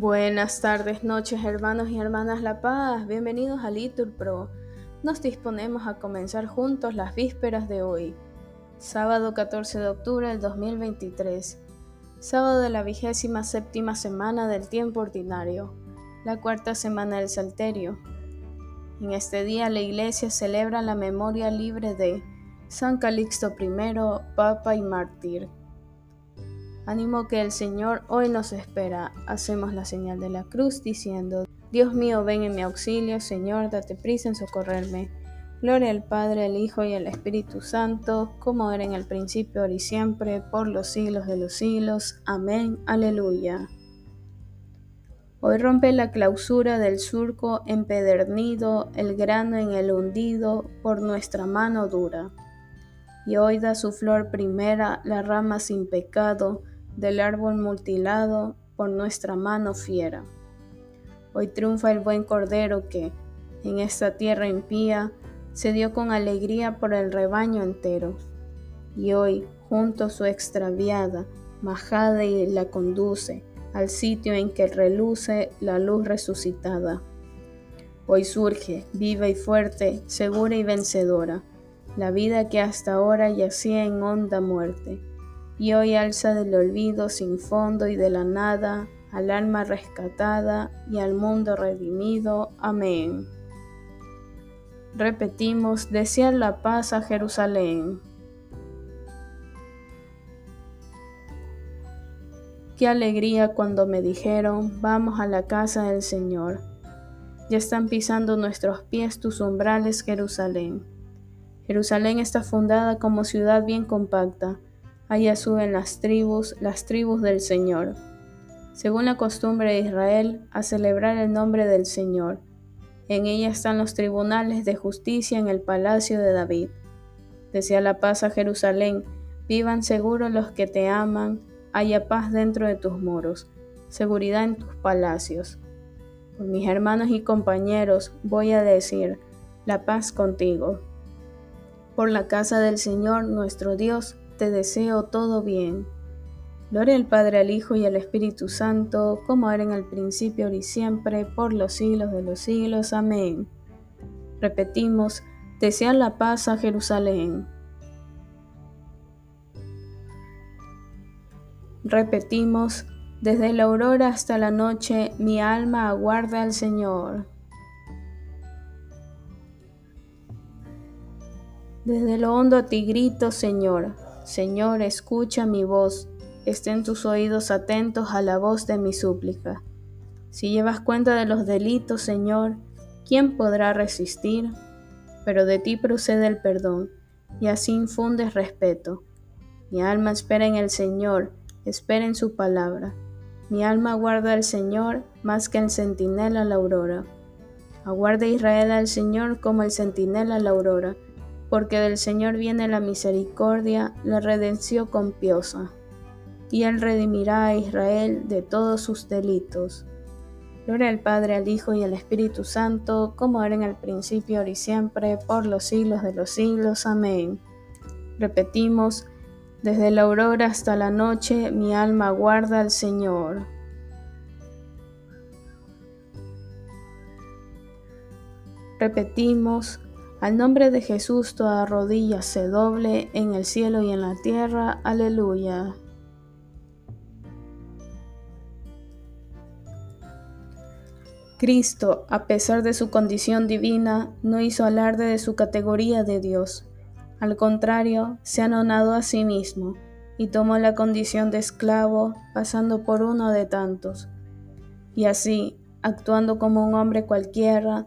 Buenas tardes, noches, hermanos y hermanas La Paz. Bienvenidos a Litur Pro. Nos disponemos a comenzar juntos las vísperas de hoy, sábado 14 de octubre del 2023, sábado de la vigésima séptima semana del tiempo ordinario, la cuarta semana del Salterio. En este día la Iglesia celebra la memoria libre de San Calixto I, Papa y Mártir. Ánimo que el Señor hoy nos espera. Hacemos la señal de la cruz diciendo, Dios mío, ven en mi auxilio, Señor, date prisa en socorrerme. Gloria al Padre, al Hijo y al Espíritu Santo, como era en el principio, ahora y siempre, por los siglos de los siglos. Amén. Aleluya. Hoy rompe la clausura del surco empedernido, el grano en el hundido, por nuestra mano dura. Y hoy da su flor primera, la rama sin pecado, del árbol mutilado por nuestra mano fiera. Hoy triunfa el buen cordero que, en esta tierra impía, se dio con alegría por el rebaño entero. Y hoy, junto su extraviada, majada y la conduce al sitio en que reluce la luz resucitada. Hoy surge, viva y fuerte, segura y vencedora, la vida que hasta ahora yacía en honda muerte y hoy alza del olvido sin fondo y de la nada al alma rescatada y al mundo redimido. Amén. Repetimos, desear la paz a Jerusalén. Qué alegría cuando me dijeron, vamos a la casa del Señor. Ya están pisando nuestros pies tus umbrales, Jerusalén. Jerusalén está fundada como ciudad bien compacta Allá suben las tribus, las tribus del Señor, según la costumbre de Israel, a celebrar el nombre del Señor. En ella están los tribunales de justicia en el palacio de David. Desea la paz a Jerusalén, vivan seguros los que te aman, haya paz dentro de tus muros, seguridad en tus palacios. Por mis hermanos y compañeros voy a decir, la paz contigo. Por la casa del Señor nuestro Dios, te deseo todo bien. Gloria al Padre, al Hijo y al Espíritu Santo, como era en el principio, ahora y siempre, por los siglos de los siglos. Amén. Repetimos, desear la paz a Jerusalén. Repetimos, desde la aurora hasta la noche, mi alma aguarda al Señor. Desde lo hondo a ti grito, Señor, Señor, escucha mi voz, estén tus oídos atentos a la voz de mi súplica. Si llevas cuenta de los delitos, Señor, ¿quién podrá resistir? Pero de ti procede el perdón, y así infundes respeto. Mi alma espera en el Señor, espera en su palabra. Mi alma aguarda al Señor más que el centinela a la aurora. Aguarda Israel al Señor como el centinela a la aurora porque del Señor viene la misericordia, la redención compiosa, y Él redimirá a Israel de todos sus delitos. Gloria al Padre, al Hijo y al Espíritu Santo, como era en el principio, ahora y siempre, por los siglos de los siglos. Amén. Repetimos, desde la aurora hasta la noche, mi alma guarda al Señor. Repetimos, al nombre de Jesús toda rodilla se doble en el cielo y en la tierra. Aleluya. Cristo, a pesar de su condición divina, no hizo alarde de su categoría de Dios. Al contrario, se anonadó a sí mismo y tomó la condición de esclavo, pasando por uno de tantos. Y así, actuando como un hombre cualquiera,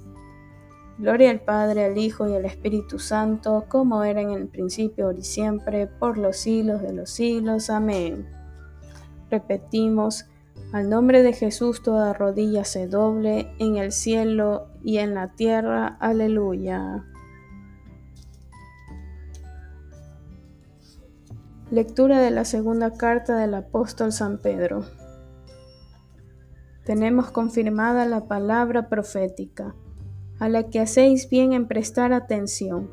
Gloria al Padre, al Hijo y al Espíritu Santo, como era en el principio, ahora y siempre, por los siglos de los siglos. Amén. Repetimos, al nombre de Jesús toda rodilla se doble, en el cielo y en la tierra. Aleluya. Lectura de la segunda carta del apóstol San Pedro. Tenemos confirmada la palabra profética a la que hacéis bien en prestar atención,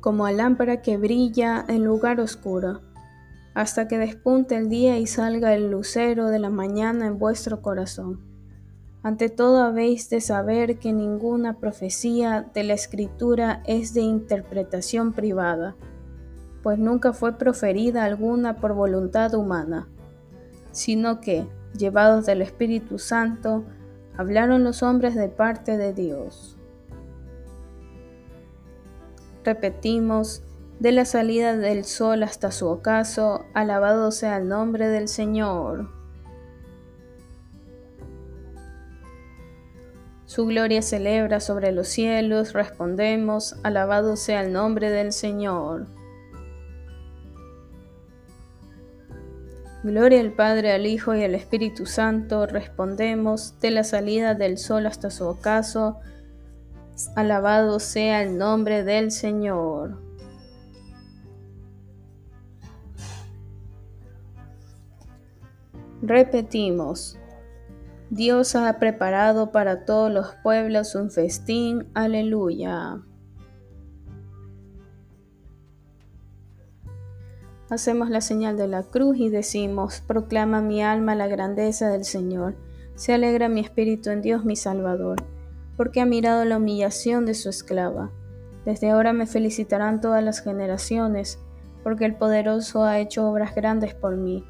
como a lámpara que brilla en lugar oscuro, hasta que despunte el día y salga el lucero de la mañana en vuestro corazón. Ante todo habéis de saber que ninguna profecía de la Escritura es de interpretación privada pues nunca fue proferida alguna por voluntad humana, sino que, llevados del Espíritu Santo, hablaron los hombres de parte de Dios. Repetimos, de la salida del sol hasta su ocaso, alabado sea el nombre del Señor. Su gloria celebra sobre los cielos, respondemos, alabado sea el nombre del Señor. Gloria al Padre, al Hijo y al Espíritu Santo, respondemos, de la salida del sol hasta su ocaso, alabado sea el nombre del Señor. Repetimos, Dios ha preparado para todos los pueblos un festín, aleluya. Hacemos la señal de la cruz y decimos, proclama mi alma la grandeza del Señor, se alegra mi espíritu en Dios mi Salvador, porque ha mirado la humillación de su esclava. Desde ahora me felicitarán todas las generaciones, porque el poderoso ha hecho obras grandes por mí.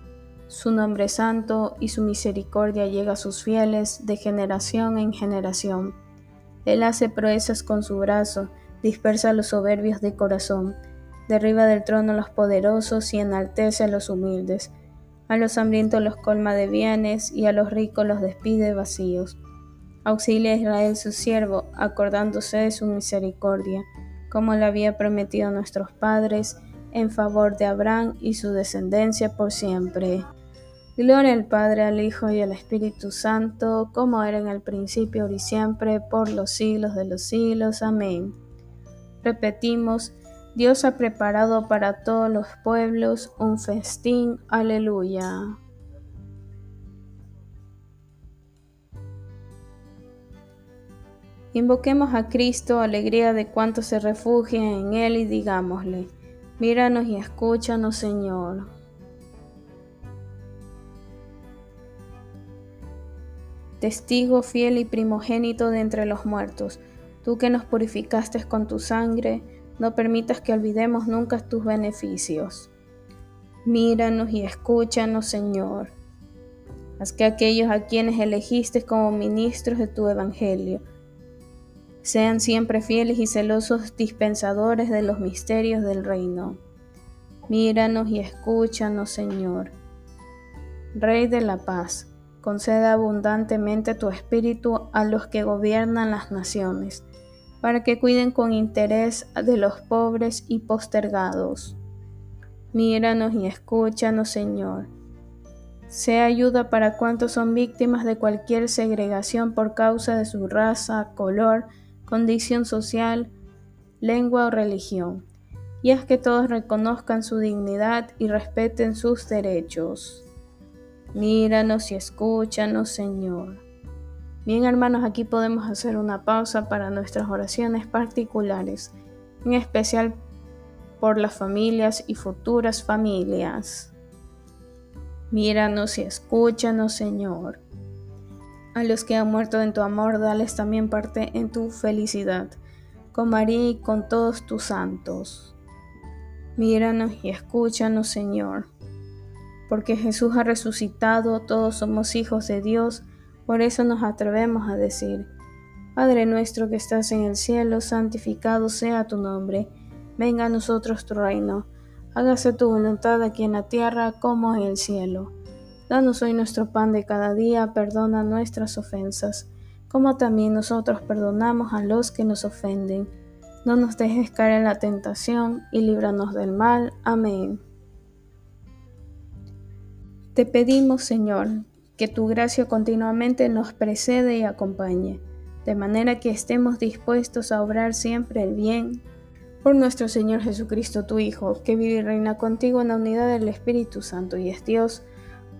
Su nombre santo y su misericordia llega a sus fieles de generación en generación. Él hace proezas con su brazo, dispersa a los soberbios de corazón derriba del trono a los poderosos y enaltece a los humildes. A los hambrientos los colma de bienes y a los ricos los despide vacíos. Auxilia a Israel su siervo, acordándose de su misericordia, como le había prometido a nuestros padres, en favor de Abraham y su descendencia por siempre. Gloria al Padre, al Hijo y al Espíritu Santo, como era en el principio, ahora y siempre, por los siglos de los siglos. Amén. Repetimos, Dios ha preparado para todos los pueblos un festín. Aleluya. Invoquemos a Cristo, alegría de cuantos se refugian en Él y digámosle, míranos y escúchanos Señor. Testigo fiel y primogénito de entre los muertos, tú que nos purificaste con tu sangre, no permitas que olvidemos nunca tus beneficios. Míranos y escúchanos, Señor. Haz que aquellos a quienes elegiste como ministros de tu Evangelio sean siempre fieles y celosos dispensadores de los misterios del reino. Míranos y escúchanos, Señor. Rey de la paz, concede abundantemente tu espíritu a los que gobiernan las naciones para que cuiden con interés de los pobres y postergados. Míranos y escúchanos, Señor. Sea ayuda para cuantos son víctimas de cualquier segregación por causa de su raza, color, condición social, lengua o religión, y haz que todos reconozcan su dignidad y respeten sus derechos. Míranos y escúchanos, Señor. Bien hermanos, aquí podemos hacer una pausa para nuestras oraciones particulares, en especial por las familias y futuras familias. Míranos y escúchanos, Señor. A los que han muerto en tu amor, dales también parte en tu felicidad, con María y con todos tus santos. Míranos y escúchanos, Señor. Porque Jesús ha resucitado, todos somos hijos de Dios, por eso nos atrevemos a decir, Padre nuestro que estás en el cielo, santificado sea tu nombre, venga a nosotros tu reino, hágase tu voluntad aquí en la tierra como en el cielo. Danos hoy nuestro pan de cada día, perdona nuestras ofensas, como también nosotros perdonamos a los que nos ofenden. No nos dejes caer en la tentación y líbranos del mal. Amén. Te pedimos, Señor, que tu gracia continuamente nos precede y acompañe, de manera que estemos dispuestos a obrar siempre el bien, por nuestro Señor Jesucristo, tu Hijo, que vive y reina contigo en la unidad del Espíritu Santo y es Dios,